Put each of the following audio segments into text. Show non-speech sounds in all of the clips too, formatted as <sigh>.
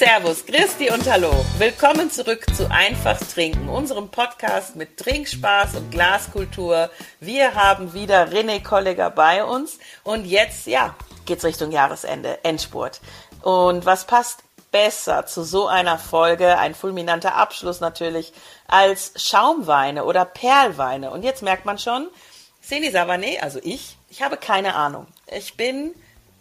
Servus, Christi und Hallo. Willkommen zurück zu Einfach Trinken, unserem Podcast mit Trinkspaß und Glaskultur. Wir haben wieder René Kolleger bei uns und jetzt, ja, geht's Richtung Jahresende, Endspurt. Und was passt besser zu so einer Folge, ein fulminanter Abschluss natürlich, als Schaumweine oder Perlweine? Und jetzt merkt man schon, Seni Savané, also ich, ich habe keine Ahnung. Ich bin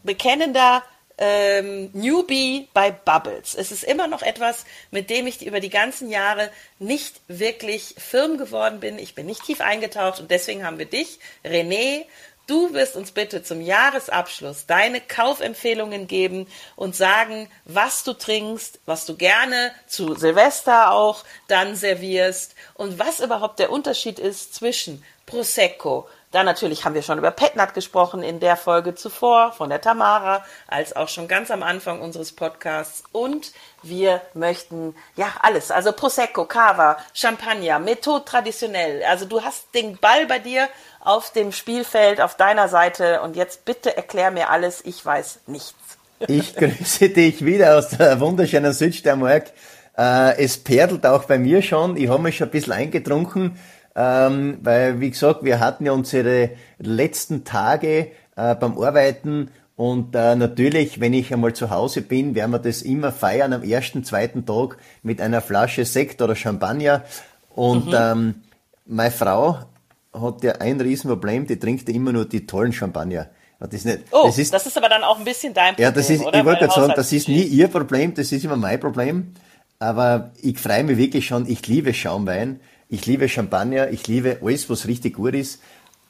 bekennender ähm, Newbie bei Bubbles. Es ist immer noch etwas, mit dem ich über die ganzen Jahre nicht wirklich firm geworden bin. Ich bin nicht tief eingetaucht und deswegen haben wir dich, René, Du wirst uns bitte zum Jahresabschluss deine Kaufempfehlungen geben und sagen, was du trinkst, was du gerne zu Silvester auch dann servierst und was überhaupt der Unterschied ist zwischen Prosecco, dann natürlich haben wir schon über Petnat gesprochen in der Folge zuvor von der Tamara, als auch schon ganz am Anfang unseres Podcasts. Und wir möchten ja alles, also Prosecco, Cava, Champagner, Methode traditionell. Also du hast den Ball bei dir auf dem Spielfeld, auf deiner Seite. Und jetzt bitte erklär mir alles. Ich weiß nichts. Ich grüße dich wieder aus der wunderschönen Südsteiermark. Äh, es perlt auch bei mir schon. Ich habe mich schon ein bisschen eingetrunken ähm, weil, wie gesagt, wir hatten ja unsere letzten Tage äh, beim Arbeiten und äh, natürlich, wenn ich einmal zu Hause bin, werden wir das immer feiern am ersten, zweiten Tag mit einer Flasche Sekt oder Champagner. Und mhm. ähm, meine Frau hat ja ein Riesenproblem, die trinkt ja immer nur die tollen Champagner. Das ist nicht, oh, das ist, das ist aber dann auch ein bisschen dein Problem, Ja, das ist, oder? ich wollte gerade sagen, das ist nie ihr Problem, das ist immer mein Problem. Aber ich freue mich wirklich schon, ich liebe Schaumwein. Ich liebe Champagner, ich liebe alles, was richtig gut ist.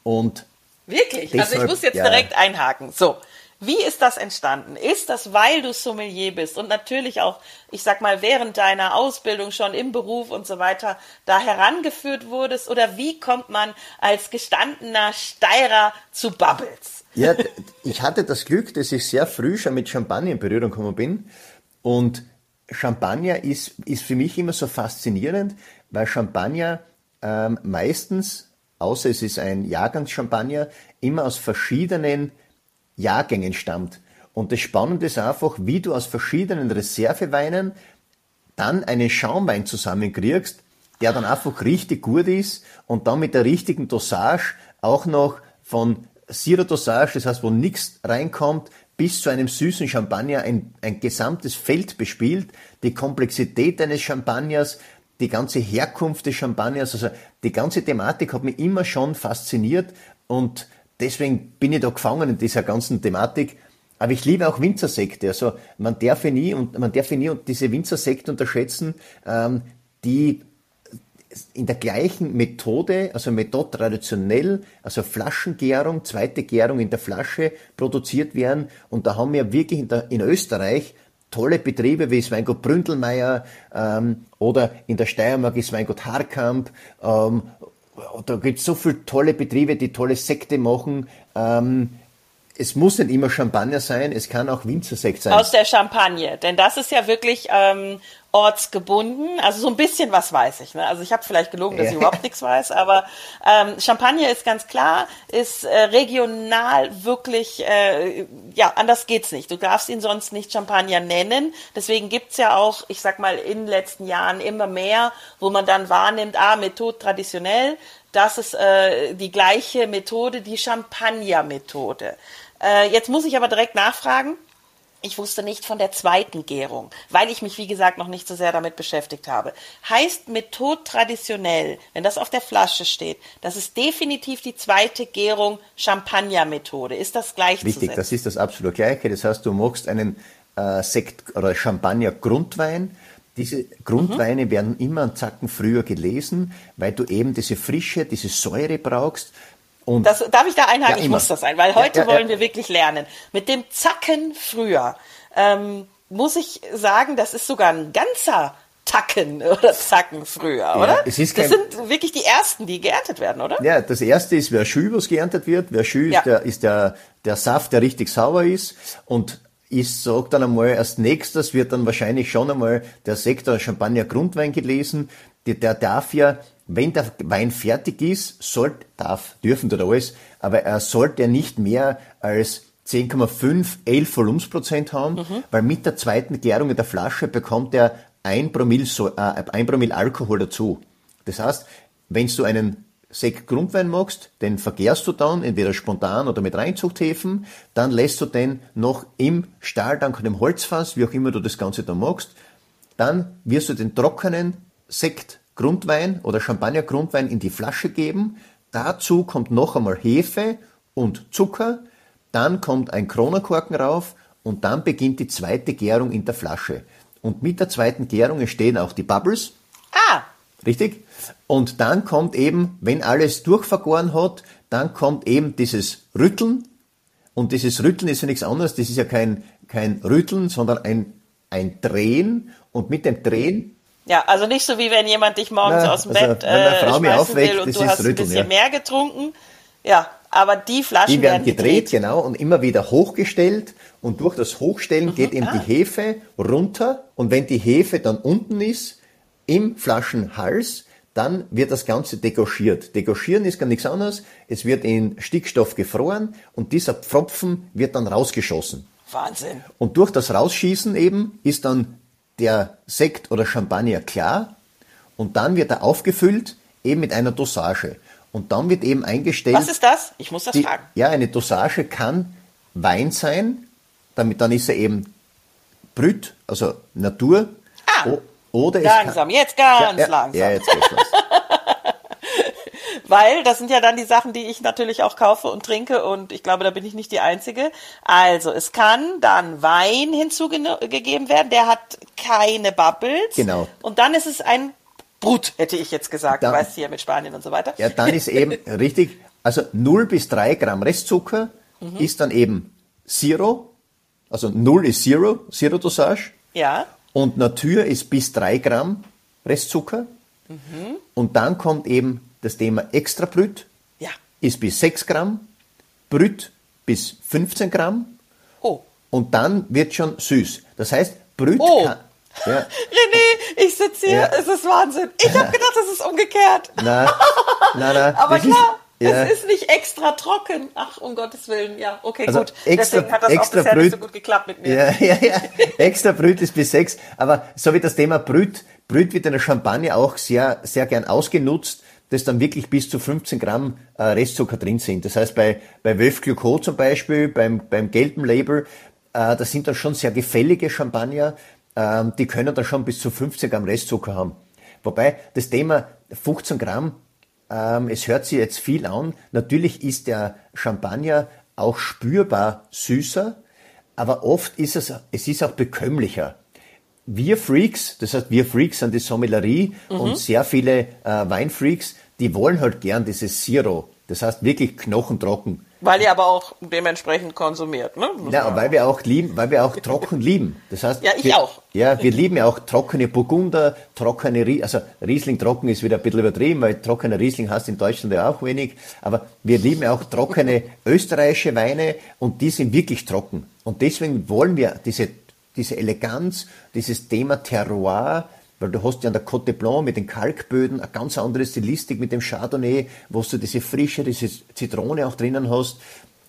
Und Wirklich? Deshalb, also ich muss jetzt ja. direkt einhaken. So. Wie ist das entstanden? Ist das, weil du Sommelier bist und natürlich auch, ich sag mal, während deiner Ausbildung schon im Beruf und so weiter da herangeführt wurdest? Oder wie kommt man als gestandener Steirer zu Bubbles? Ja, ich hatte das Glück, dass ich sehr früh schon mit Champagner in Berührung gekommen bin. Und Champagner ist, ist für mich immer so faszinierend, weil Champagner ähm, meistens, außer es ist ein Jahrgangschampagner, immer aus verschiedenen Jahrgängen stammt. Und das Spannende ist einfach, wie du aus verschiedenen Reserveweinen dann einen Schaumwein zusammenkriegst, der dann einfach richtig gut ist und dann mit der richtigen Dosage auch noch von Zero Dosage, das heißt, wo nichts reinkommt, bis zu einem süßen Champagner ein, ein gesamtes Feld bespielt, die Komplexität eines Champagners, die ganze Herkunft des Champagners, also die ganze Thematik hat mich immer schon fasziniert und deswegen bin ich da gefangen in dieser ganzen Thematik. Aber ich liebe auch Winzersekte. Also man darf ja nie und man darf ja nie diese Winzersekte unterschätzen, ähm, die in der gleichen Methode, also Methode traditionell, also Flaschengärung, zweite Gärung in der Flasche produziert werden. Und da haben wir wirklich in, der, in Österreich tolle Betriebe wie Weingut Bründelmeier ähm, oder in der Steiermark ist Weingut Harkamp. Ähm, da gibt es so viele tolle Betriebe, die tolle Sekte machen. Ähm, es muss nicht immer Champagner sein, es kann auch Winzersekt sein. Aus der Champagne, denn das ist ja wirklich ähm, ortsgebunden. Also so ein bisschen was weiß ich. Ne? Also ich habe vielleicht gelogen, dass ich überhaupt nichts weiß, aber ähm, Champagner ist ganz klar, ist äh, regional wirklich, äh, ja, anders geht's nicht. Du darfst ihn sonst nicht Champagner nennen. Deswegen gibt's ja auch, ich sag mal, in den letzten Jahren immer mehr, wo man dann wahrnimmt, ah, Methode traditionell, das ist äh, die gleiche Methode, die Champagner-Methode. Äh, jetzt muss ich aber direkt nachfragen. Ich wusste nicht von der zweiten Gärung, weil ich mich, wie gesagt, noch nicht so sehr damit beschäftigt habe. Heißt Methode traditionell, wenn das auf der Flasche steht, das ist definitiv die zweite Gärung Champagner-Methode. Ist das gleichzusetzen? Richtig, das ist das absolut Gleiche. Das heißt, du machst einen äh, Sekt- oder Champagner-Grundwein. Diese Grundweine mhm. werden immer einen Zacken früher gelesen, weil du eben diese Frische, diese Säure brauchst und das, darf ich da einhaken? Ja, ich muss das sein, weil heute ja, ja, wollen wir wirklich lernen. Mit dem Zacken früher ähm, muss ich sagen, das ist sogar ein ganzer Tacken <laughs> oder Zacken früher, oder? Es ist kein, das sind wirklich die ersten, die geerntet werden, oder? Ja, das erste ist Verschü, was geerntet wird. Verschü ist, der, ist der, der Saft, der richtig sauer ist. Und ich sag dann einmal, als nächstes wird dann wahrscheinlich schon einmal der Sektor Champagner Grundwein gelesen. Der, der darf ja wenn der Wein fertig ist, soll, darf, dürfen oder alles, aber er sollte nicht mehr als 10,5, 11 Volumensprozent haben, mhm. weil mit der zweiten Gärung in der Flasche bekommt er ein Promille, äh, ein Promille Alkohol dazu. Das heißt, wenn du einen Sekt Grundwein magst, den vergärst du dann, entweder spontan oder mit Reinzuchthäfen, dann lässt du den noch im Stahltank oder im Holzfass, wie auch immer du das Ganze dann magst, dann wirst du den trockenen Sekt Grundwein oder Champagner Grundwein in die Flasche geben, dazu kommt noch einmal Hefe und Zucker, dann kommt ein Kronenkorken rauf und dann beginnt die zweite Gärung in der Flasche. Und mit der zweiten Gärung entstehen auch die Bubbles. Ah! Richtig? Und dann kommt eben, wenn alles durchvergoren hat, dann kommt eben dieses Rütteln. Und dieses Rütteln ist ja nichts anderes, das ist ja kein, kein Rütteln, sondern ein, ein Drehen. Und mit dem Drehen ja, also nicht so wie wenn jemand dich morgens Na, aus dem also, Bett äh, schmeißen aufweckt, will und du hast Rütteln, ein bisschen ja. mehr getrunken. Ja, aber die Flaschen die werden, werden gedreht, gedreht, genau, und immer wieder hochgestellt. Und durch das Hochstellen mhm, geht eben ah. die Hefe runter. Und wenn die Hefe dann unten ist, im Flaschenhals, dann wird das Ganze degauchiert. Degauchieren ist gar nichts anderes. Es wird in Stickstoff gefroren und dieser Pfropfen wird dann rausgeschossen. Wahnsinn. Und durch das Rausschießen eben ist dann der Sekt oder Champagner klar und dann wird er aufgefüllt eben mit einer Dosage. Und dann wird eben eingestellt. Was ist das? Ich muss das die, fragen. Ja, eine Dosage kann Wein sein, damit dann ist er eben Brüt, also Natur. Ah, oder langsam, kann, jetzt ganz ja, ja, langsam. Ja, jetzt geht's los. <laughs> Weil das sind ja dann die Sachen, die ich natürlich auch kaufe und trinke und ich glaube, da bin ich nicht die Einzige. Also es kann dann Wein hinzugegeben werden, der hat keine Bubbles. Genau. Und dann ist es ein Brut, hätte ich jetzt gesagt, dann, weißt du ja mit Spanien und so weiter. Ja, dann ist eben <laughs> richtig, also 0 bis 3 Gramm Restzucker mhm. ist dann eben Zero, also 0 ist Zero, Zero-Dosage. Ja. Und Natur ist bis 3 Gramm Restzucker. Mhm. Und dann kommt eben das Thema Extra Brüt, ja. ist bis 6 Gramm, Brüt bis 15 Gramm. Oh. Und dann wird schon süß. Das heißt, Brüt oh. kann, ja. <laughs> René, ich sitze hier, ja. es ist Wahnsinn. Ich habe gedacht, es ist umgekehrt. <laughs> Na, na, na. <laughs> Aber klar, ist, es ist nicht extra trocken. Ach, um Gottes Willen. Ja, okay, also gut. Extra, Deswegen hat das extra auch bisher Brüt, nicht so gut geklappt mit mir. Ja, ja, ja. extra Brüt ist bis sechs. Aber so wie das Thema Brüt, Brüt wird in der Champagne auch sehr, sehr gern ausgenutzt dass dann wirklich bis zu 15 Gramm äh, Restzucker drin sind. Das heißt, bei, bei Wölf Glucot zum Beispiel, beim, beim gelben Label, äh, das sind dann schon sehr gefällige Champagner, ähm, die können dann schon bis zu 15 Gramm Restzucker haben. Wobei das Thema 15 Gramm, ähm, es hört sich jetzt viel an. Natürlich ist der Champagner auch spürbar süßer, aber oft ist es, es ist auch bekömmlicher. Wir Freaks, das heißt, wir Freaks sind die Sommelerie mhm. und sehr viele äh, Weinfreaks, die wollen halt gern dieses Zero. Das heißt wirklich knochentrocken. Weil ihr aber auch dementsprechend konsumiert, ne? ja, weil wir auch lieben, weil wir auch trocken lieben. Das heißt, ja, ich wir, auch. Ja, wir lieben ja auch trockene Burgunder, trockene, also Riesling trocken ist wieder ein bisschen übertrieben, weil trockener Riesling hast in Deutschland ja auch wenig. Aber wir lieben ja auch trockene <laughs> österreichische Weine und die sind wirklich trocken. Und deswegen wollen wir diese, diese Eleganz, dieses Thema Terroir, weil du hast ja an der Côte Blanc mit den Kalkböden eine ganz andere Stilistik mit dem Chardonnay, wo du diese Frische, diese Zitrone auch drinnen hast.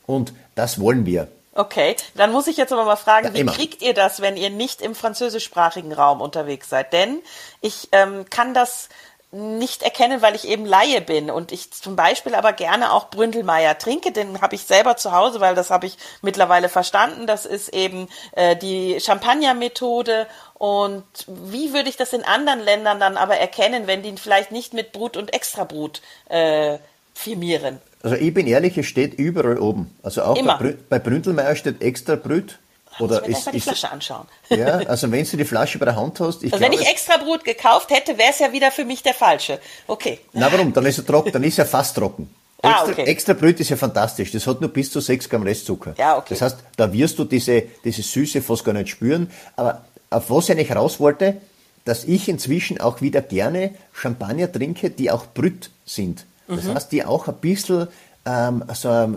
Und das wollen wir. Okay, dann muss ich jetzt aber mal fragen, ja, wie kriegt ihr das, wenn ihr nicht im französischsprachigen Raum unterwegs seid? Denn ich ähm, kann das nicht erkennen, weil ich eben Laie bin und ich zum Beispiel aber gerne auch Bründelmeier trinke. Den habe ich selber zu Hause, weil das habe ich mittlerweile verstanden. Das ist eben äh, die Champagner-Methode. Und wie würde ich das in anderen Ländern dann aber erkennen, wenn die vielleicht nicht mit Brut und Extrabrut äh, firmieren? Also ich bin ehrlich, es steht überall oben. Also auch Immer. bei, bei Bründelmeier steht extra Brut oder ich ist, die Flasche anschauen. Ja, also wenn du die Flasche bei der Hand hast. Ich also wenn ich extra Brut gekauft hätte, wäre es ja wieder für mich der falsche. Okay. Na warum? Dann ist er trocken, dann ist er fast trocken. Ah, extra, ah, okay. extra Brüt ist ja fantastisch. Das hat nur bis zu 6 Gramm Restzucker. Ja, okay. Das heißt, da wirst du diese, diese Süße fast gar nicht spüren. Aber auf was ich eigentlich raus wollte, dass ich inzwischen auch wieder gerne Champagner trinke, die auch Brüt sind. Das mhm. heißt, die auch ein bisschen ähm, so,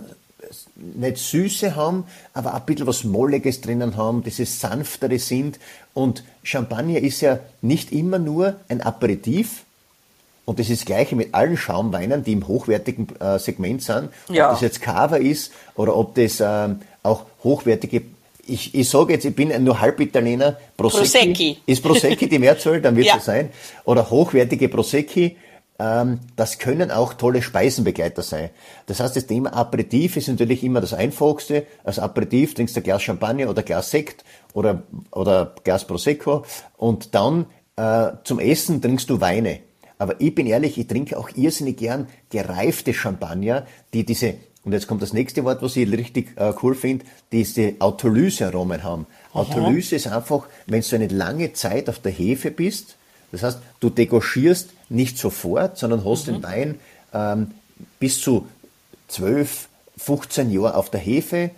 nicht Süße haben, aber ein bisschen was Molliges drinnen haben, dieses sanftere sind. Und Champagner ist ja nicht immer nur ein Aperitif, Und das ist das Gleiche mit allen Schaumweinen, die im hochwertigen äh, Segment sind. Ja. Ob das jetzt Cava ist oder ob das ähm, auch hochwertige ich, ich sage jetzt, ich bin nur Halbitaliener. Prosecchi, Prosecchi. Ist Prosecchi die Mehrzahl, dann wird es <laughs> Ja. so sein. Oder hochwertige Prosecchi. Ähm, das können auch tolle Speisenbegleiter sein. Das heißt, das Thema Aperitif ist natürlich immer das Einfachste. Als Aperitif trinkst du ein Glas Champagner oder ein Glas Sekt oder, oder Glas Prosecco. Und dann äh, zum Essen trinkst du Weine. Aber ich bin ehrlich, ich trinke auch irrsinnig gern gereifte Champagner, die diese, und jetzt kommt das nächste Wort, was ich richtig äh, cool finde, diese Autolyse-Aromen haben. Autolyse ist einfach, wenn du eine lange Zeit auf der Hefe bist, das heißt, du degorgierst nicht sofort, sondern hast den Wein ähm, bis zu 12, 15 Jahre auf der Hefe,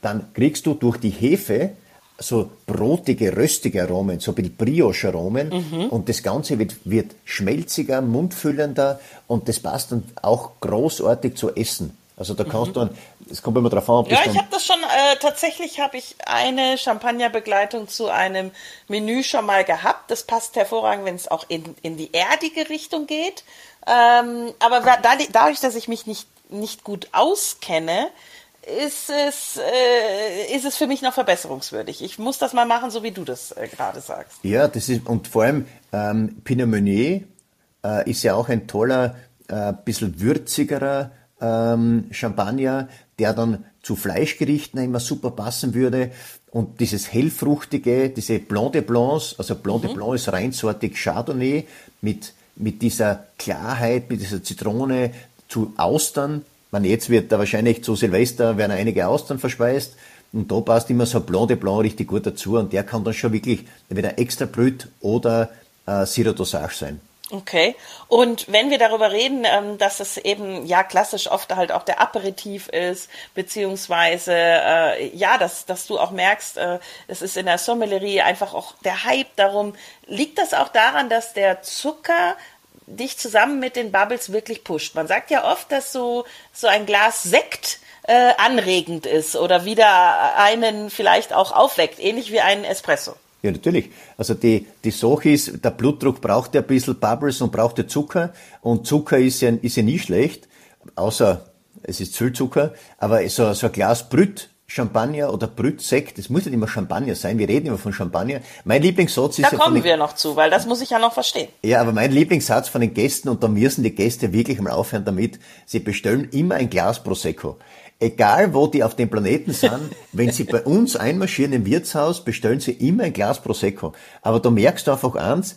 dann kriegst du durch die Hefe so brotige, röstige Aromen, so ein bisschen Brioche-Aromen und das Ganze wird, wird schmelziger, mundfüllender und das passt dann auch großartig zu Essen. Also da kannst du, es kommt immer drauf an, ob Ja, ich habe das schon, äh, tatsächlich habe ich eine Champagnerbegleitung zu einem Menü schon mal gehabt. Das passt hervorragend, wenn es auch in, in die erdige Richtung geht. Ähm, aber dadurch, dass ich mich nicht, nicht gut auskenne, ist es, äh, ist es für mich noch verbesserungswürdig. Ich muss das mal machen, so wie du das äh, gerade sagst. Ja, das ist, und vor allem ähm, Pinot Meunier äh, ist ja auch ein toller, äh, bisschen würzigerer ähm, Champagner, der dann zu Fleischgerichten immer super passen würde. Und dieses hellfruchtige, diese Blanc de Blancs, also Blanc de Blanc ist reinsortig Chardonnay mit, mit dieser Klarheit, mit dieser Zitrone zu Austern. Man jetzt wird da wahrscheinlich zu Silvester werden einige Austern verspeist. Und da passt immer so ein Blanc de Blanc richtig gut dazu. Und der kann dann schon wirklich entweder extra Brüt oder äh, Dosage sein. Okay. Und wenn wir darüber reden, ähm, dass es eben ja klassisch oft halt auch der Aperitif ist, beziehungsweise äh, ja, dass, dass du auch merkst, äh, es ist in der Sommelerie einfach auch der Hype darum. Liegt das auch daran, dass der Zucker dich zusammen mit den Bubbles wirklich pusht? Man sagt ja oft, dass so, so ein Glas Sekt äh, anregend ist oder wieder einen vielleicht auch aufweckt, ähnlich wie ein Espresso. Ja, natürlich. Also die, die Sache ist, der Blutdruck braucht ja ein bisschen Bubbles und braucht ja Zucker. Und Zucker ist ja, ist ja nie schlecht, außer es ist Züllzucker. Aber so, so ein Glas Brüt Champagner oder Brüt Sekt, das muss nicht immer Champagner sein. Wir reden immer von Champagner. Mein Lieblingssatz ist Da ja von kommen den, wir noch zu, weil das muss ich ja noch verstehen. Ja, aber mein Lieblingssatz von den Gästen, und da müssen die Gäste wirklich mal aufhören damit, sie bestellen immer ein Glas Prosecco. Egal, wo die auf dem Planeten sind, <laughs> wenn sie bei uns einmarschieren im Wirtshaus, bestellen sie immer ein Glas Prosecco. Aber da merkst du einfach eins,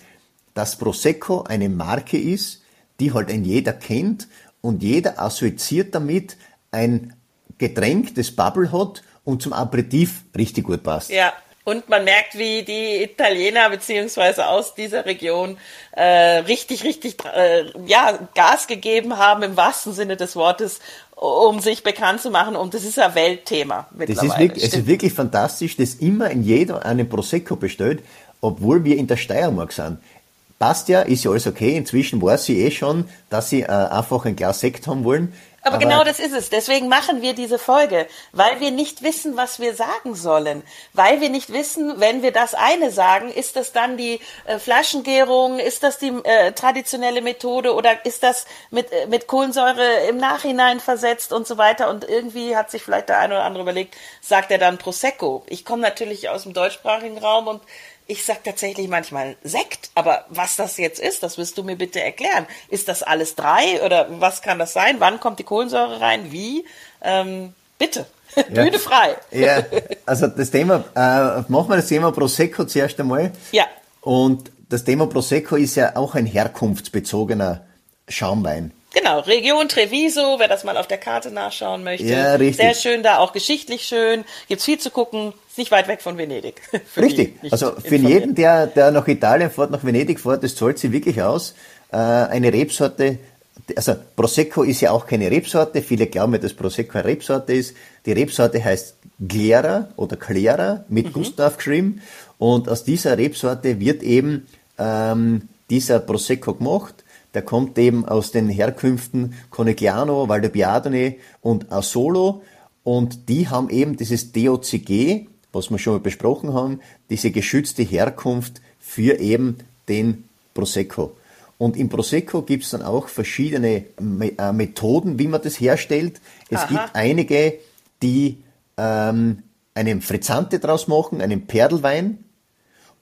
dass Prosecco eine Marke ist, die halt ein jeder kennt und jeder assoziiert damit ein Getränk, das Bubble hat und zum Aperitif richtig gut passt. Ja. Und man merkt, wie die Italiener beziehungsweise aus dieser Region äh, richtig, richtig äh, ja, Gas gegeben haben im wahrsten Sinne des Wortes, um sich bekannt zu machen. Und das ist ein Weltthema Das mittlerweile. ist wirklich, es ist wirklich fantastisch, dass immer in jeder einen Prosecco bestellt, obwohl wir in der Steiermark sind. Passt ja, ist ja alles okay. Inzwischen weiß sie eh schon, dass sie äh, einfach ein Glas Sekt haben wollen. Aber, genau das ist es. Deswegen machen wir diese Folge, weil wir nicht wissen, was wir sagen sollen. Weil wir nicht wissen, wenn wir das eine sagen, ist das dann die äh, Flaschengärung, ist das die äh, traditionelle Methode oder ist das mit, äh, mit Kohlensäure im Nachhinein versetzt und so weiter. Und irgendwie hat sich vielleicht der eine oder andere überlegt, sagt er dann Prosecco. Ich komme natürlich aus dem deutschsprachigen Raum und ich sag tatsächlich manchmal Sekt, aber was das jetzt ist, das wirst du mir bitte erklären. Ist das alles drei oder was kann das sein? Wann kommt die Kohlensäure rein? Wie? Ähm, bitte, <laughs> Bühne frei. Ja, also das Thema, äh, machen wir das Thema Prosecco zuerst einmal. Ja. Und das Thema Prosecco ist ja auch ein herkunftsbezogener Schaumwein. Genau, Region Treviso, wer das mal auf der Karte nachschauen möchte. Ja, richtig. Sehr schön da, auch geschichtlich schön. Gibt's viel zu gucken. Ist nicht weit weg von Venedig. <laughs> Richtig. Also für jeden, der, der nach Italien fährt, nach Venedig fährt, das zahlt sich wirklich aus. Äh, eine Rebsorte, also Prosecco ist ja auch keine Rebsorte. Viele glauben dass Prosecco eine Rebsorte ist. Die Rebsorte heißt Glera oder Clera mit Mhm. Gustav geschrieben. Und aus dieser Rebsorte wird eben ähm, dieser Prosecco gemacht. Der kommt eben aus den Herkünften Conegliano, Valdobbiadene und Asolo. Und die haben eben dieses DOCG, was wir schon mal besprochen haben, diese geschützte Herkunft für eben den Prosecco. Und im Prosecco gibt es dann auch verschiedene äh, Methoden, wie man das herstellt. Es Aha. gibt einige, die ähm, einen Frizzante draus machen, einen Perlwein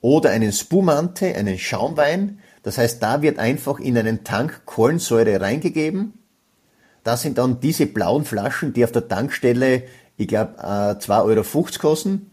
oder einen Spumante, einen Schaumwein. Das heißt, da wird einfach in einen Tank Kohlensäure reingegeben. Das sind dann diese blauen Flaschen, die auf der Tankstelle, ich glaube, äh, 2,50 Euro kosten.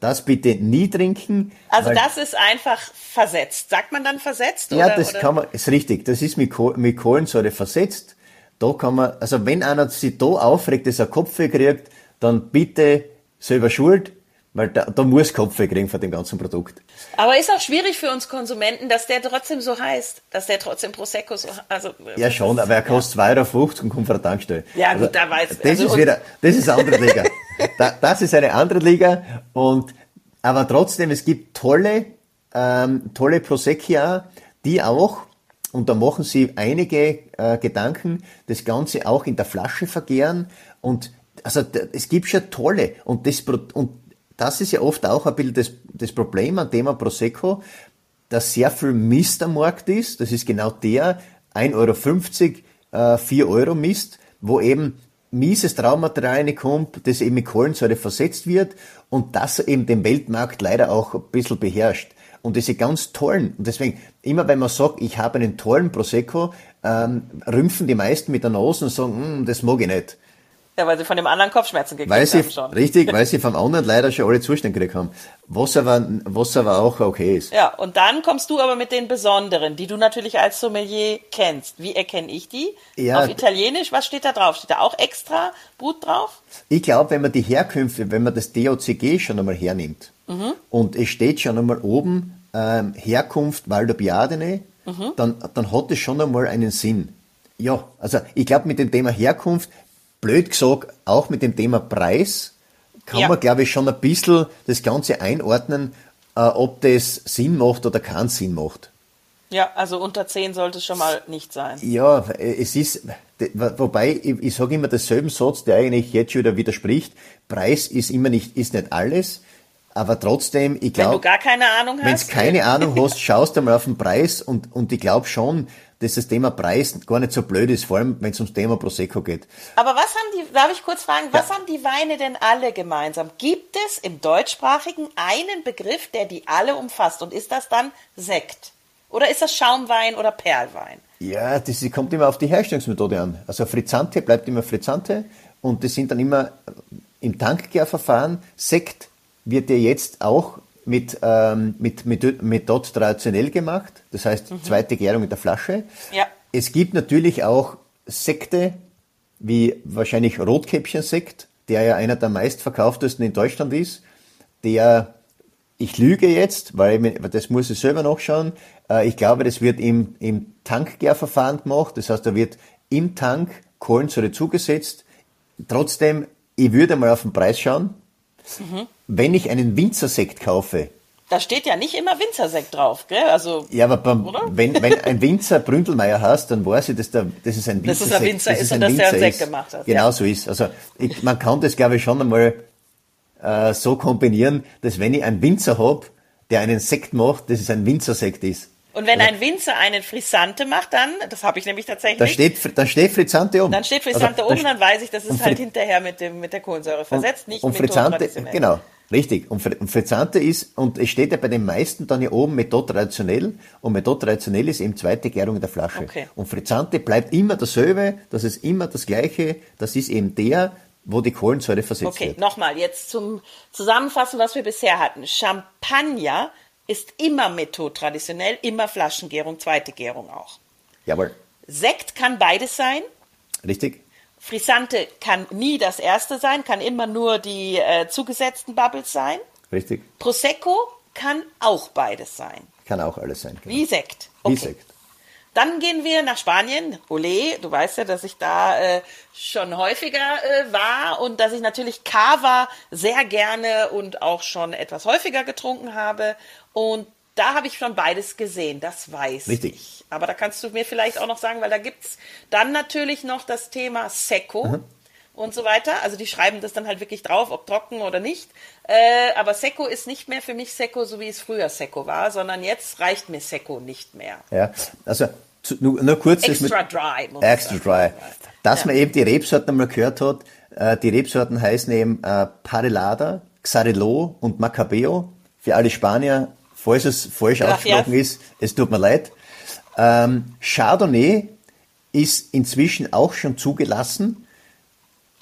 Das bitte nie trinken. Also das ist einfach versetzt. Sagt man dann versetzt? Ja, oder, das oder? kann man, ist richtig. Das ist mit, mit Kohlensäure versetzt. Da kann man, also wenn einer sich da aufregt, dass er Kopfweh kriegt, dann bitte selber schuld, weil da, da muss Kopfweh kriegen von dem ganzen Produkt. Aber ist auch schwierig für uns Konsumenten, dass der trotzdem so heißt, dass der trotzdem Prosecco so, also. Ja schon, aber er kostet ja. 2,50 Euro und kommt von der Tankstelle. Ja also, gut, da weiß Das also ist wieder, das ist eine andere Liga. <laughs> da, das ist eine andere Liga und, aber trotzdem, es gibt tolle, ähm, tolle Prosecchia, die auch und da machen sie einige äh, Gedanken, das Ganze auch in der Flasche vergehren und also es gibt schon tolle und das, und das ist ja oft auch ein bisschen das, das Problem am Thema Prosecco, dass sehr viel Mist am Markt ist. Das ist genau der 1,50 Euro, äh, 4 Euro Mist, wo eben mieses Traumaterial reinkommt, das eben mit Kohlensäure versetzt wird und das eben den Weltmarkt leider auch ein bisschen beherrscht. Und diese ganz tollen, und deswegen, immer wenn man sagt, ich habe einen tollen Prosecco, ähm, rümpfen die meisten mit der Nase und sagen, hm, das mag ich nicht. Ja, weil sie von dem anderen Kopfschmerzen gekriegt weil sie, haben schon. Richtig, weil sie <laughs> vom anderen leider schon alle Zustände gekriegt haben. Was aber, was aber auch okay ist. Ja, und dann kommst du aber mit den Besonderen, die du natürlich als Sommelier kennst. Wie erkenne ich die? Ja, Auf Italienisch, was steht da drauf? Steht da auch extra Brut drauf? Ich glaube, wenn man die Herkünfte, wenn man das DOCG schon einmal hernimmt mhm. und es steht schon einmal oben ähm, Herkunft Valdobiadene, mhm. dann, dann hat es schon einmal einen Sinn. Ja, also ich glaube, mit dem Thema Herkunft blöd gesagt, auch mit dem Thema Preis kann ja. man, glaube ich, schon ein bisschen das Ganze einordnen, äh, ob das Sinn macht oder keinen Sinn macht. Ja, also unter 10 sollte es schon mal nicht sein. Ja, es ist, wobei, ich, ich sage immer denselben Satz, der eigentlich jetzt schon wieder widerspricht. Preis ist immer nicht, ist nicht alles. Aber trotzdem, ich glaube. Wenn du gar keine Ahnung hast. Wenn du keine Ahnung hast, <laughs> schaust du mal auf den Preis und, und ich glaube schon, dass das Thema Preis gar nicht so blöd ist, vor allem wenn es ums Thema Prosecco geht. Aber was haben die, darf ich kurz fragen, was ja. haben die Weine denn alle gemeinsam? Gibt es im deutschsprachigen einen Begriff, der die alle umfasst? Und ist das dann Sekt? Oder ist das Schaumwein oder Perlwein? Ja, das kommt immer auf die Herstellungsmethode an. Also Frizzante bleibt immer Frizzante und das sind dann immer im Tankgärverfahren. Sekt wird ja jetzt auch mit, ähm, mit, mit Methode traditionell gemacht, das heißt mhm. zweite Gärung in der Flasche. Ja. Es gibt natürlich auch Sekte, wie wahrscheinlich Rotkäppchensekt, der ja einer der meistverkauftesten in Deutschland ist, der, ich lüge jetzt, weil das muss ich selber nachschauen, äh, ich glaube, das wird im, im Tankgärverfahren gemacht, das heißt, da wird im Tank Kohlensäure zugesetzt. Trotzdem, ich würde mal auf den Preis schauen. Mhm wenn ich einen Winzersekt kaufe, da steht ja nicht immer Winzersekt drauf, gell? Also, ja, aber beim, wenn, wenn ein Winzer Bründelmeier hast, dann weiß ich, dass der, das ist ein Winzersekt. Dass es ein Winzer ist, ist und dass der einen Sekt gemacht hat. Genau ja. so ist. Also ich, man kann das, glaube ich, schon einmal äh, so kombinieren, dass wenn ich einen Winzer habe, der einen Sekt macht, dass es ein Winzersekt ist. Und wenn ein Winzer einen Frisante macht, dann, das habe ich nämlich tatsächlich. Da steht, da steht Frisante oben. Dann steht Frisante also, oben, dann weiß ich, das ist halt hinterher mit, dem, mit der Kohlensäure versetzt, und, nicht und mit Frizzante, Genau, richtig. Und, und Frizzante ist, und es steht ja bei den meisten dann hier oben Methode traditionell, und Methode traditionell ist eben zweite Gärung in der Flasche. Okay. Und Frizzante bleibt immer dasselbe, das ist immer das gleiche, das ist eben der, wo die Kohlensäure versetzt okay, wird. Okay, nochmal, jetzt zum Zusammenfassen, was wir bisher hatten. Champagner ist immer Methode traditionell, immer Flaschengärung, zweite Gärung auch. Jawohl. Sekt kann beides sein. Richtig. Frisante kann nie das erste sein, kann immer nur die äh, zugesetzten Bubbles sein. Richtig. Prosecco kann auch beides sein. Kann auch alles sein. Genau. Wie Sekt. Okay. Wie Sekt. Dann gehen wir nach Spanien. Ole, du weißt ja, dass ich da äh, schon häufiger äh, war und dass ich natürlich Cava sehr gerne und auch schon etwas häufiger getrunken habe. Und da habe ich schon beides gesehen, das weiß Richtig. ich. Aber da kannst du mir vielleicht auch noch sagen, weil da gibt es dann natürlich noch das Thema Seco. Mhm und so weiter. Also die schreiben das dann halt wirklich drauf, ob trocken oder nicht. Äh, aber Seco ist nicht mehr für mich Seco, so wie es früher Seco war, sondern jetzt reicht mir Seco nicht mehr. Ja, also nur, nur kurz extra dry. Extra dry. Dass ja. man eben die Rebsorten einmal gehört hat. Äh, die Rebsorten heißen eben äh, Parelada, Xarelo und Macabeo. Für alle Spanier, falls es falsch ausgesprochen ist, es tut mir leid. Ähm, Chardonnay ist inzwischen auch schon zugelassen.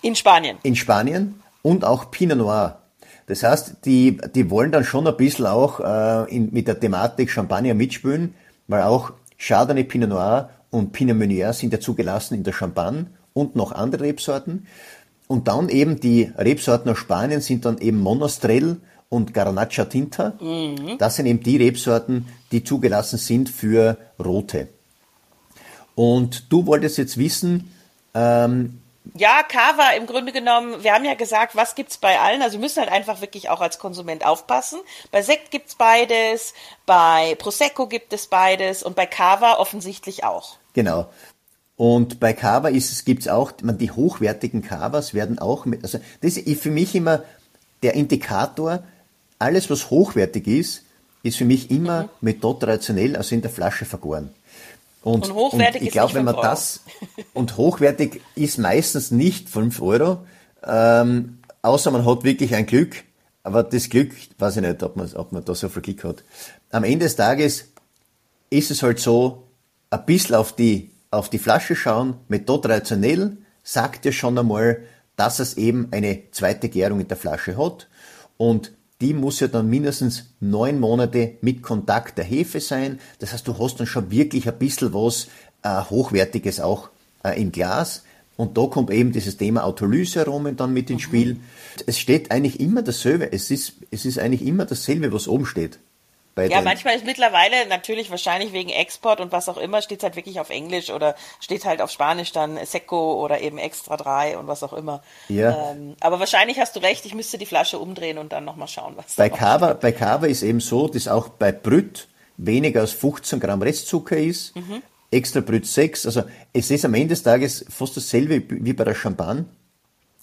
In Spanien. In Spanien und auch Pinot Noir. Das heißt, die, die wollen dann schon ein bisschen auch äh, in, mit der Thematik Champagner mitspielen, weil auch Chardonnay, Pinot Noir und Pinot Meunier sind ja zugelassen in der Champagne und noch andere Rebsorten. Und dann eben die Rebsorten aus Spanien sind dann eben Monastrell und Garnacha Tinta. Mhm. Das sind eben die Rebsorten, die zugelassen sind für Rote. Und du wolltest jetzt wissen, ähm, ja, Kava im Grunde genommen, wir haben ja gesagt, was gibt's bei allen? Also wir müssen halt einfach wirklich auch als Konsument aufpassen. Bei Sekt gibt's beides, bei Prosecco gibt es beides und bei Kava offensichtlich auch. Genau. Und bei Kava ist es, gibt's auch, man, die hochwertigen Kavas werden auch mit, also das ist für mich immer der Indikator, alles was hochwertig ist, ist für mich immer mhm. Methode traditionell, also in der Flasche vergoren. Und, und hochwertig und ich glaube, wenn man Euro. das und hochwertig ist meistens nicht 5 Euro, ähm, außer man hat wirklich ein Glück. Aber das Glück, weiß ich nicht, ob man, ob man da so viel Glück hat. Am Ende des Tages ist es halt so, ein bisschen auf die, auf die Flasche schauen, Methode traditionell, sagt ja schon einmal, dass es eben eine zweite Gärung in der Flasche hat. Und die muss ja dann mindestens neun Monate mit Kontakt der Hefe sein. Das heißt, du hast dann schon wirklich ein bisschen was äh, Hochwertiges auch äh, im Glas. Und da kommt eben dieses Thema Autolysearomen dann mit ins mhm. Spiel. Es steht eigentlich immer dasselbe. Es ist, es ist eigentlich immer dasselbe, was oben steht ja, manchmal ist mittlerweile natürlich wahrscheinlich wegen Export und was auch immer, steht es halt wirklich auf Englisch oder steht halt auf Spanisch dann Seco oder eben Extra 3 und was auch immer. Ja. Ähm, aber wahrscheinlich hast du recht, ich müsste die Flasche umdrehen und dann nochmal schauen, was bei Cava, Bei Cava ist eben so, dass auch bei Brüt weniger als 15 Gramm Restzucker ist. Mhm. Extra Brüt 6, also es ist am Ende des Tages fast dasselbe wie bei der Champagne.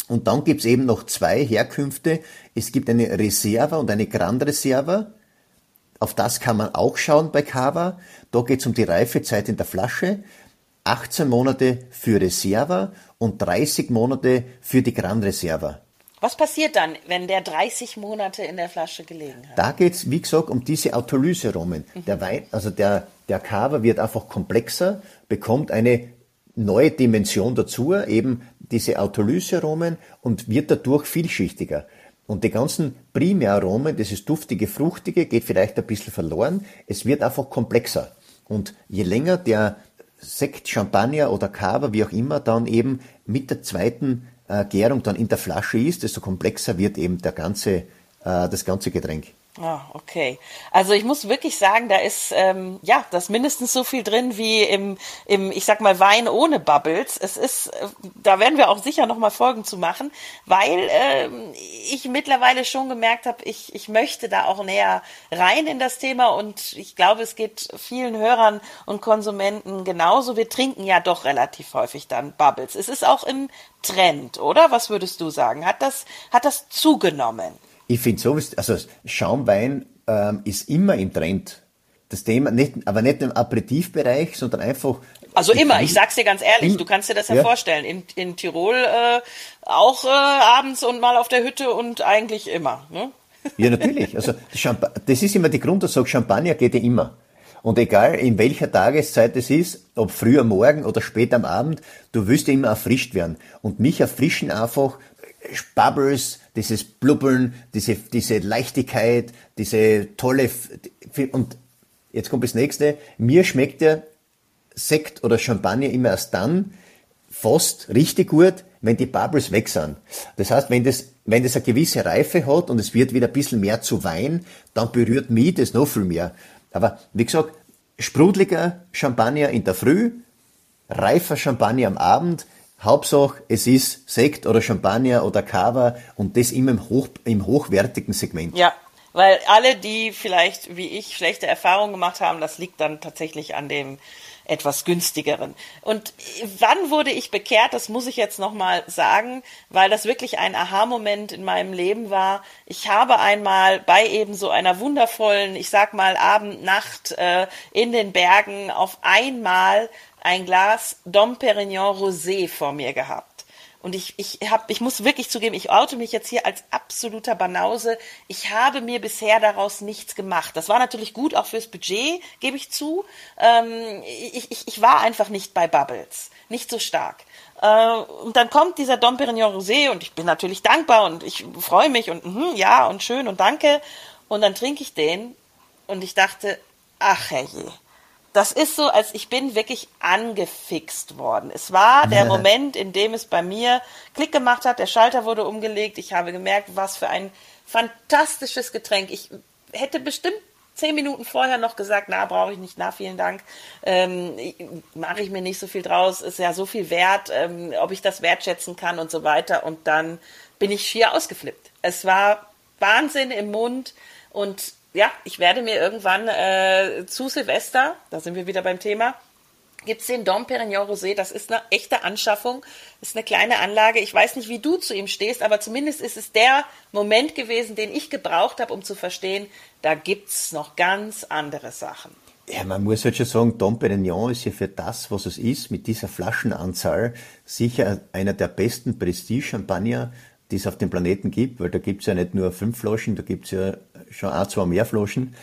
Und dann gibt's eben noch zwei Herkünfte. Es gibt eine Reserva und eine Grand Reserva. Auf das kann man auch schauen bei Cava. Da geht es um die Reifezeit in der Flasche. 18 Monate für Reserva und 30 Monate für die Gran Reserva. Was passiert dann, wenn der 30 Monate in der Flasche gelegen hat? Da geht es, wie gesagt, um diese Autolysearomen. Mhm. Der Wein, also der, der Cava wird einfach komplexer, bekommt eine neue Dimension dazu, eben diese Autolysearomen und wird dadurch vielschichtiger. Und die ganzen Primäraromen, dieses duftige, fruchtige, geht vielleicht ein bisschen verloren. Es wird einfach komplexer. Und je länger der Sekt, Champagner oder Cava, wie auch immer, dann eben mit der zweiten äh, Gärung dann in der Flasche ist, desto komplexer wird eben der ganze, äh, das ganze Getränk. Ah, okay. Also ich muss wirklich sagen, da ist ähm, ja das mindestens so viel drin wie im, im, ich sag mal, Wein ohne Bubbles. Es ist, äh, da werden wir auch sicher noch mal Folgen zu machen, weil ähm, ich mittlerweile schon gemerkt habe, ich, ich möchte da auch näher rein in das Thema und ich glaube, es geht vielen Hörern und Konsumenten genauso. Wir trinken ja doch relativ häufig dann Bubbles. Es ist auch im Trend, oder? Was würdest du sagen? Hat das, hat das zugenommen? Ich finde sowieso, also Schaumwein ähm, ist immer im Trend. Das Thema, nicht, aber nicht im Aperitivbereich, sondern einfach. Also immer, ich sag's dir ganz ehrlich, du kannst dir das ja, ja. vorstellen. In, in Tirol äh, auch äh, abends und mal auf der Hütte und eigentlich immer. Ne? Ja, natürlich. Also das ist immer die Grundaussage, Champagner geht ja immer. Und egal in welcher Tageszeit es ist, ob früh am Morgen oder spät am Abend, du wirst ja immer erfrischt werden. Und mich erfrischen einfach Bubbles, dieses Blubbeln, diese, diese Leichtigkeit, diese tolle, und jetzt kommt das nächste, mir schmeckt der Sekt oder Champagner immer erst dann fast richtig gut, wenn die Bubbles weg sind. Das heißt, wenn das, wenn das eine gewisse Reife hat und es wird wieder ein bisschen mehr zu Wein, dann berührt mich das noch viel mehr. Aber wie gesagt, sprudeliger Champagner in der Früh, reifer Champagner am Abend, Hauptsache, es ist Sekt oder Champagner oder Cava und das immer im, hoch, im hochwertigen Segment. Ja, weil alle, die vielleicht wie ich schlechte Erfahrungen gemacht haben, das liegt dann tatsächlich an dem etwas günstigeren. Und wann wurde ich bekehrt? Das muss ich jetzt nochmal sagen, weil das wirklich ein Aha-Moment in meinem Leben war. Ich habe einmal bei eben so einer wundervollen, ich sag mal Abend, Nacht äh, in den Bergen auf einmal ein Glas Dom Perignon Rosé vor mir gehabt. Und ich, ich, hab, ich muss wirklich zugeben, ich oute mich jetzt hier als absoluter Banause. Ich habe mir bisher daraus nichts gemacht. Das war natürlich gut, auch fürs Budget, gebe ich zu. Ähm, ich, ich, ich war einfach nicht bei Bubbles. Nicht so stark. Äh, und dann kommt dieser Dom Perignon Rosé und ich bin natürlich dankbar und ich freue mich und mh, ja und schön und danke. Und dann trinke ich den und ich dachte, ach herrje das ist so, als ich bin wirklich angefixt worden. Es war der <laughs> Moment, in dem es bei mir Klick gemacht hat, der Schalter wurde umgelegt, ich habe gemerkt, was für ein fantastisches Getränk. Ich hätte bestimmt zehn Minuten vorher noch gesagt, na, brauche ich nicht, na, vielen Dank, ähm, mache ich mir nicht so viel draus, ist ja so viel wert, ähm, ob ich das wertschätzen kann und so weiter. Und dann bin ich schier ausgeflippt. Es war Wahnsinn im Mund und ja, ich werde mir irgendwann äh, zu Silvester, da sind wir wieder beim Thema, gibt es den Dom Perignon Rosé. Das ist eine echte Anschaffung, ist eine kleine Anlage. Ich weiß nicht, wie du zu ihm stehst, aber zumindest ist es der Moment gewesen, den ich gebraucht habe, um zu verstehen, da gibt es noch ganz andere Sachen. Ja, man muss halt schon sagen, Dom Perignon ist ja für das, was es ist, mit dieser Flaschenanzahl sicher einer der besten Prestige-Champagner, die es auf dem Planeten gibt, weil da gibt es ja nicht nur fünf Flaschen, da gibt es ja schon ein, zwei mehr Flaschen.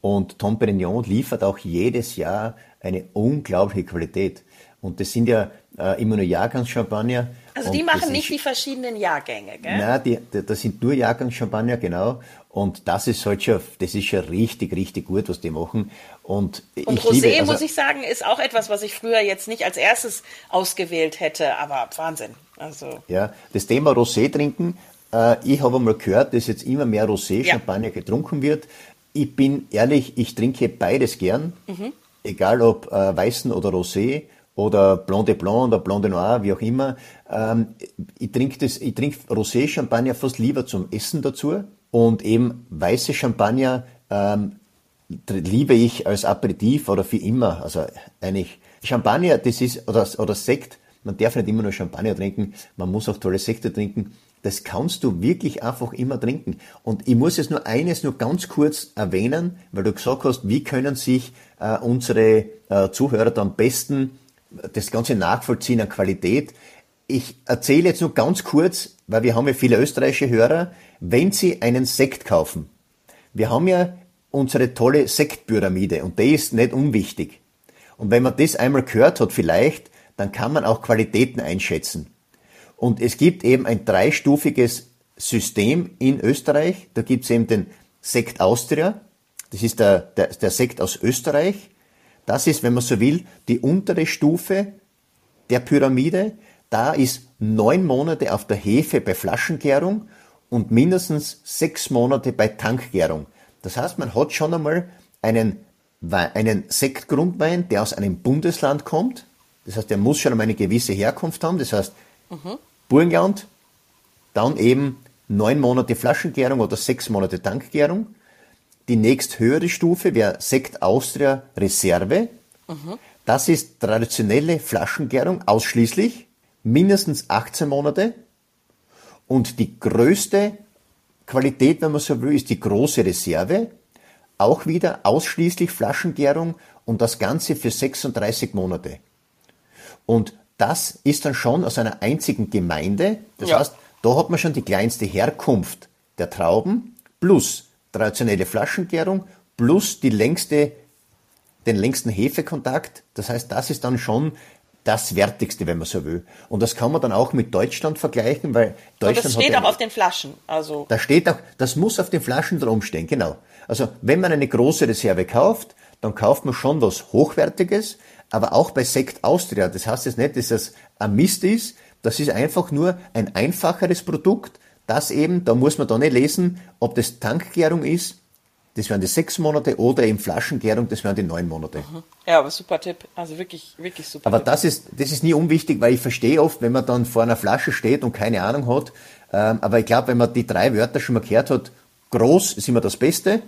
Und Tom Perignon liefert auch jedes Jahr eine unglaubliche Qualität. Und das sind ja äh, immer nur Jahrgangschampagner. Also die machen nicht ist, die verschiedenen Jahrgänge, gell? Nein, die, das sind nur Jahrgangschampagner, genau. Und das ist halt schon, das ist schon richtig, richtig gut, was die machen. Und, und ich Rosé, liebe, also, muss ich sagen, ist auch etwas, was ich früher jetzt nicht als erstes ausgewählt hätte, aber Wahnsinn. Also. Ja, das Thema Rosé trinken, äh, ich habe einmal gehört, dass jetzt immer mehr Rosé-Champagner ja. getrunken wird. Ich bin ehrlich, ich trinke beides gern, mhm. egal ob äh, weißen oder Rosé oder Blanc de Blanc oder Blanc de Noir, wie auch immer. Ähm, ich trinke das, ich trinke Rosé-Champagner fast lieber zum Essen dazu und eben weiße Champagner ähm, liebe ich als Aperitif oder für immer. Also eigentlich Champagner, das ist oder oder Sekt. Man darf nicht immer nur Champagner trinken, man muss auch tolle Sekte trinken das kannst du wirklich einfach immer trinken. Und ich muss jetzt nur eines nur ganz kurz erwähnen, weil du gesagt hast, wie können sich äh, unsere äh, Zuhörer da am besten das Ganze nachvollziehen an Qualität. Ich erzähle jetzt nur ganz kurz, weil wir haben ja viele österreichische Hörer, wenn sie einen Sekt kaufen. Wir haben ja unsere tolle Sektpyramide und die ist nicht unwichtig. Und wenn man das einmal gehört hat vielleicht, dann kann man auch Qualitäten einschätzen. Und es gibt eben ein dreistufiges System in Österreich. Da gibt es eben den Sekt Austria. Das ist der, der, der Sekt aus Österreich. Das ist, wenn man so will, die untere Stufe der Pyramide. Da ist neun Monate auf der Hefe bei Flaschengärung und mindestens sechs Monate bei Tankgärung. Das heißt, man hat schon einmal einen, einen Sektgrundwein, der aus einem Bundesland kommt. Das heißt, der muss schon einmal eine gewisse Herkunft haben. Das heißt, mhm. Burgenland, dann eben neun Monate Flaschengärung oder sechs Monate Tankgärung. Die nächst höhere Stufe wäre Sekt Austria Reserve. Mhm. Das ist traditionelle Flaschengärung ausschließlich, mindestens 18 Monate. Und die größte Qualität, wenn man so will, ist die große Reserve. Auch wieder ausschließlich Flaschengärung und das Ganze für 36 Monate. Und das ist dann schon aus einer einzigen Gemeinde. Das ja. heißt, da hat man schon die kleinste Herkunft der Trauben plus traditionelle Flaschengärung plus die längste, den längsten Hefekontakt. Das heißt, das ist dann schon das Wertigste, wenn man so will. Und das kann man dann auch mit Deutschland vergleichen, weil Deutschland. Und das steht auch auf den Flaschen. Also. Da steht auch, das muss auf den Flaschen drum stehen, genau. Also wenn man eine große Reserve kauft, dann kauft man schon was Hochwertiges, aber auch bei Sekt Austria. Das heißt jetzt nicht, dass das ein Mist ist, das ist einfach nur ein einfacheres Produkt, das eben, da muss man da nicht lesen, ob das Tankgärung ist, das wären die sechs Monate oder eben Flaschengärung, das wären die neun Monate. Mhm. Ja, aber super Tipp. Also wirklich, wirklich super. Aber Tipp. das ist, das ist nie unwichtig, weil ich verstehe oft, wenn man dann vor einer Flasche steht und keine Ahnung hat. Ähm, aber ich glaube, wenn man die drei Wörter schon mal gehört hat, groß ist immer das Beste,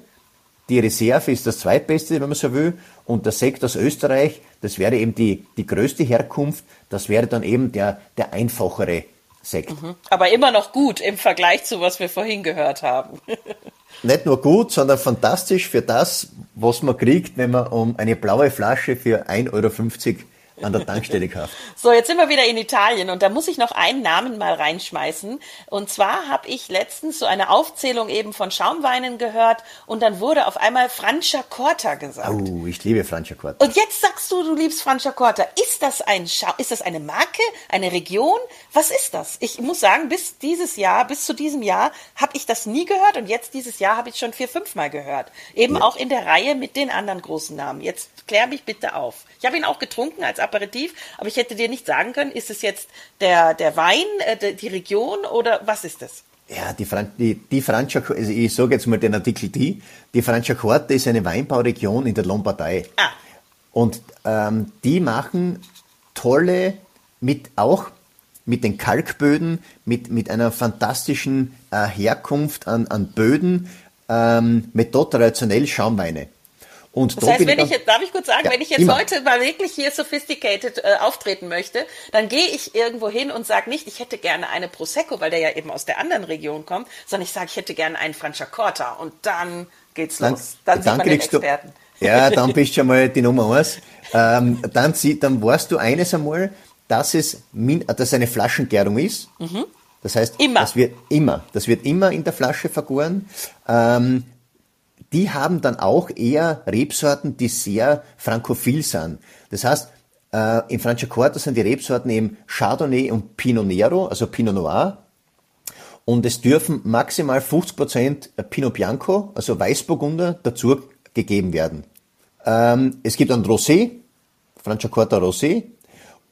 Die Reserve ist das zweitbeste, wenn man so will. Und der Sekt aus Österreich, das wäre eben die, die größte Herkunft. Das wäre dann eben der, der einfachere Sekt. Mhm. Aber immer noch gut im Vergleich zu was wir vorhin gehört haben. <laughs> Nicht nur gut, sondern fantastisch für das, was man kriegt, wenn man um eine blaue Flasche für 1,50 Euro an der Tankstelle kauft. <laughs> So, jetzt sind wir wieder in Italien und da muss ich noch einen Namen mal reinschmeißen. Und zwar habe ich letztens so eine Aufzählung eben von Schaumweinen gehört und dann wurde auf einmal Franciacorta gesagt. Oh, ich liebe Franciacorta. Und jetzt sagst du, du liebst Franciacorta. Ist das ein Scha ist das eine Marke, eine Region? Was ist das? Ich muss sagen, bis dieses Jahr, bis zu diesem Jahr habe ich das nie gehört und jetzt dieses Jahr habe ich schon vier, fünf Mal gehört. Eben ja. auch in der Reihe mit den anderen großen Namen. Jetzt klär mich bitte auf. Ich habe ihn auch getrunken als Aperitif, aber ich hätte dir nicht sagen können, ist es jetzt der, der Wein, äh, die Region oder was ist es? Ja, die, Fran die, die Francia, also ich sage jetzt mal den Artikel die, die Franciacorta ist eine Weinbauregion in der Lombardei. Ah. Und ähm, die machen tolle, mit auch mit den Kalkböden, mit, mit einer fantastischen äh, Herkunft an, an Böden, ähm, mit dort traditionell Schaumweine. Und das heißt, wenn ich jetzt, darf ich kurz sagen, ja, wenn ich jetzt immer. heute mal wirklich hier sophisticated äh, auftreten möchte, dann gehe ich irgendwo hin und sage nicht, ich hätte gerne eine Prosecco, weil der ja eben aus der anderen Region kommt, sondern ich sage, ich hätte gerne einen Franciacorta und dann geht's dann, los. Dann, dann sieht man den Experten. Du, ja, dann <laughs> bist du schon mal die Nummer eins. Ähm, dann, dann weißt du eines einmal, dass es, dass eine Flaschengärung ist. Mhm. Das heißt, immer. das wird immer, das wird immer in der Flasche vergoren. Ähm, die haben dann auch eher Rebsorten, die sehr frankophil sind. Das heißt, äh, im Franciacorta sind die Rebsorten eben Chardonnay und Pinot Nero, also Pinot Noir. Und es dürfen maximal 50% Pinot Bianco, also Weißburgunder, dazu gegeben werden. Ähm, es gibt dann Rosé, Franciacorta Rosé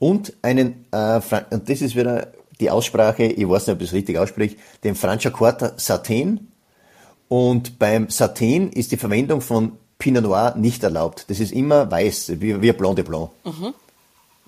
und einen, äh, und das ist wieder die Aussprache, ich weiß nicht, ob ich das richtig ausspreche, den Franciacorta Satin und beim Satin ist die Verwendung von Pinot Noir nicht erlaubt. Das ist immer weiß, wie, wie Blanc de Blanc. Mhm.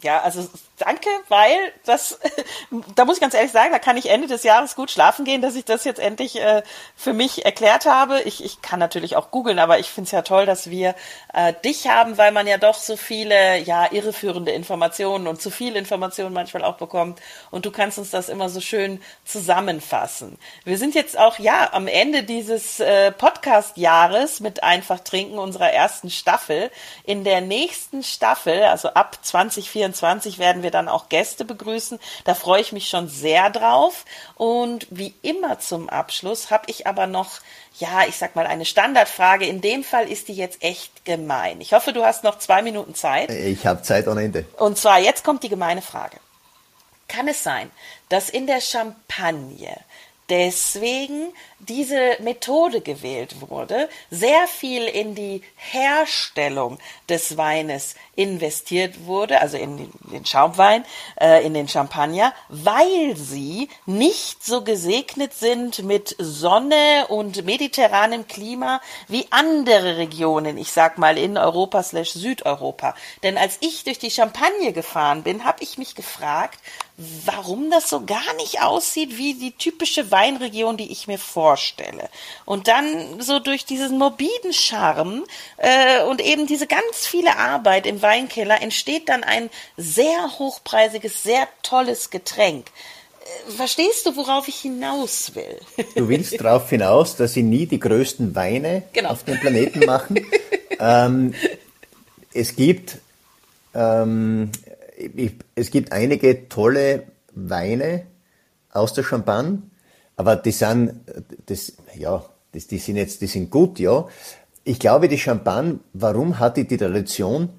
Ja, also danke, weil das, <laughs> da muss ich ganz ehrlich sagen, da kann ich Ende des Jahres gut schlafen gehen, dass ich das jetzt endlich äh, für mich erklärt habe. Ich, ich kann natürlich auch googeln, aber ich finde es ja toll, dass wir äh, dich haben, weil man ja doch so viele, ja, irreführende Informationen und zu viel Informationen manchmal auch bekommt. Und du kannst uns das immer so schön zusammenfassen. Wir sind jetzt auch, ja, am Ende dieses äh, Podcast-Jahres mit Einfach Trinken unserer ersten Staffel. In der nächsten Staffel, also ab 2024, 2024 werden wir dann auch Gäste begrüßen. Da freue ich mich schon sehr drauf. Und wie immer zum Abschluss habe ich aber noch, ja, ich sag mal, eine Standardfrage. In dem Fall ist die jetzt echt gemein. Ich hoffe, du hast noch zwei Minuten Zeit. Ich habe Zeit ohne Ende. Und zwar, jetzt kommt die gemeine Frage. Kann es sein, dass in der Champagne deswegen diese Methode gewählt wurde, sehr viel in die Herstellung des Weines investiert wurde, also in den Schaumwein, äh, in den Champagner, weil sie nicht so gesegnet sind mit Sonne und mediterranem Klima wie andere Regionen, ich sag mal in Europa slash Südeuropa. Denn als ich durch die Champagne gefahren bin, habe ich mich gefragt, warum das so gar nicht aussieht wie die typische Weinregion, die ich mir vorstelle. Und dann so durch diesen morbiden Charme äh, und eben diese ganz viele Arbeit im Weinkeller entsteht dann ein sehr hochpreisiges, sehr tolles Getränk. Äh, verstehst du, worauf ich hinaus will? Du willst <laughs> darauf hinaus, dass sie nie die größten Weine genau. auf dem Planeten machen. ähm, es gibt ähm, ich, es gibt einige tolle Weine aus der Champagne, aber die sind, das, ja, das, die sind jetzt, die sind gut, ja. Ich glaube, die Champagne, warum hat die die Tradition?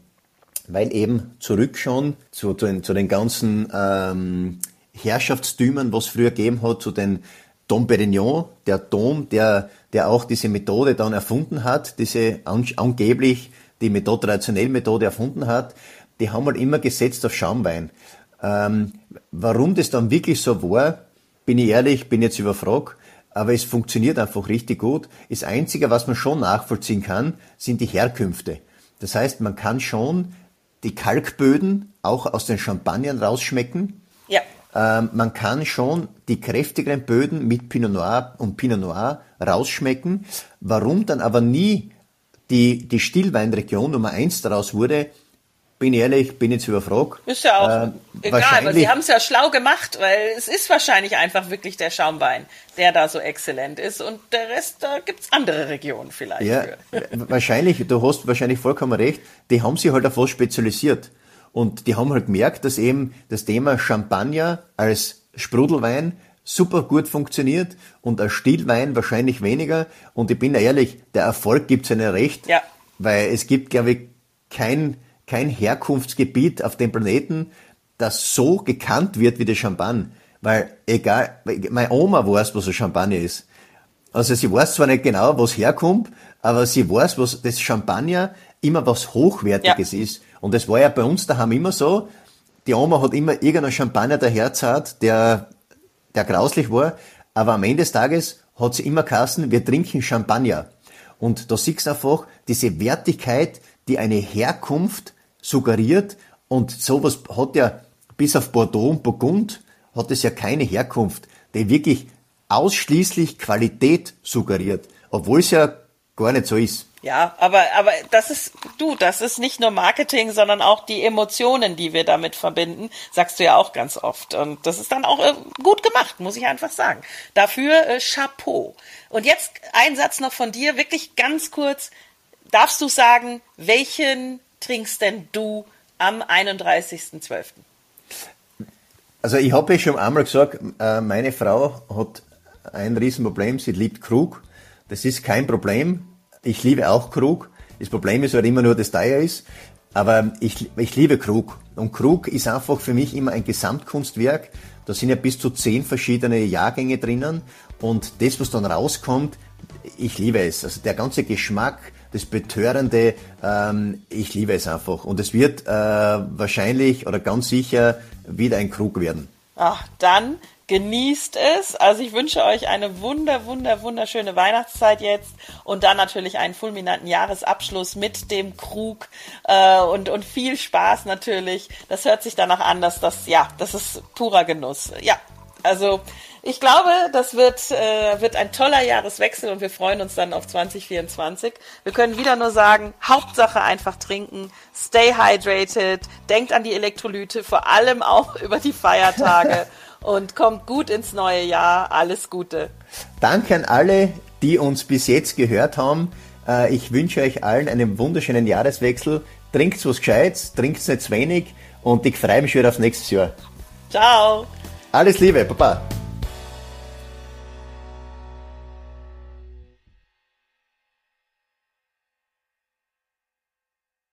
Weil eben zurück schon zu, zu, den, zu den ganzen ähm, Herrschaftstümern, was früher gegeben hat, zu den Dom Perignon, der Dom, der, der auch diese Methode dann erfunden hat, diese an, angeblich die Methode, traditionelle Methode erfunden hat, die haben halt immer gesetzt auf Schaumwein. Ähm, warum das dann wirklich so war, bin ich ehrlich, bin jetzt überfragt, aber es funktioniert einfach richtig gut. Das Einzige, was man schon nachvollziehen kann, sind die Herkünfte. Das heißt, man kann schon die Kalkböden auch aus den Champagnern rausschmecken. Ja. Ähm, man kann schon die kräftigeren Böden mit Pinot Noir und Pinot Noir rausschmecken. Warum dann aber nie die, die Stillweinregion Nummer eins daraus wurde, bin ehrlich, bin jetzt überfragt. Ist ja auch äh, egal, aber sie haben es ja schlau gemacht, weil es ist wahrscheinlich einfach wirklich der Schaumwein, der da so exzellent ist und der Rest, da gibt es andere Regionen vielleicht. Ja, wahrscheinlich, du hast wahrscheinlich vollkommen recht, die haben sich halt auf was spezialisiert. Und die haben halt gemerkt, dass eben das Thema Champagner als Sprudelwein super gut funktioniert und als Stillwein wahrscheinlich weniger. Und ich bin ehrlich, der Erfolg gibt es ihnen recht, ja. weil es gibt, glaube ich, kein kein Herkunftsgebiet auf dem Planeten, das so gekannt wird wie der Champagner. Weil egal, meine Oma weiß, was ein Champagner ist. Also sie weiß zwar nicht genau, was herkommt, aber sie weiß, was das Champagner immer was Hochwertiges ja. ist. Und das war ja bei uns daheim immer so. Die Oma hat immer irgendeinen Champagner daherzahlt, der, der grauslich war. Aber am Ende des Tages hat sie immer Kassen, wir trinken Champagner. Und da siehst du einfach diese Wertigkeit, die eine Herkunft suggeriert und sowas hat ja bis auf Bordeaux und Burgund hat es ja keine Herkunft, die wirklich ausschließlich Qualität suggeriert, obwohl es ja gar nicht so ist. Ja, aber, aber das ist, du, das ist nicht nur Marketing, sondern auch die Emotionen, die wir damit verbinden, sagst du ja auch ganz oft. Und das ist dann auch äh, gut gemacht, muss ich einfach sagen. Dafür äh, Chapeau. Und jetzt ein Satz noch von dir, wirklich ganz kurz. Darfst du sagen, welchen trinkst denn du am 31.12.? Also ich habe ja schon einmal gesagt, äh, meine Frau hat ein Riesenproblem, sie liebt Krug. Das ist kein Problem. Ich liebe auch Krug. Das Problem ist halt immer nur, dass teuer ist. Aber ich, ich liebe Krug. Und Krug ist einfach für mich immer ein Gesamtkunstwerk. Da sind ja bis zu zehn verschiedene Jahrgänge drinnen. Und das, was dann rauskommt, ich liebe es. Also der ganze Geschmack, das Betörende, ähm, ich liebe es einfach. Und es wird äh, wahrscheinlich oder ganz sicher wieder ein Krug werden. Ach, dann genießt es. Also ich wünsche euch eine wunder, wunder, wunderschöne Weihnachtszeit jetzt und dann natürlich einen fulminanten Jahresabschluss mit dem Krug äh, und, und viel Spaß natürlich. Das hört sich danach an, dass das, ja, das ist purer Genuss. Ja, also ich glaube, das wird, äh, wird ein toller Jahreswechsel und wir freuen uns dann auf 2024. Wir können wieder nur sagen, Hauptsache einfach trinken, stay hydrated, denkt an die Elektrolyte, vor allem auch <laughs> über die Feiertage und kommt gut ins neue Jahr. Alles Gute. Danke an alle, die uns bis jetzt gehört haben. Äh, ich wünsche euch allen einen wunderschönen Jahreswechsel. Trinkt was Gescheites, trinkt nicht zu wenig und ich freue mich schon auf nächstes Jahr. Ciao. Alles Liebe, Papa.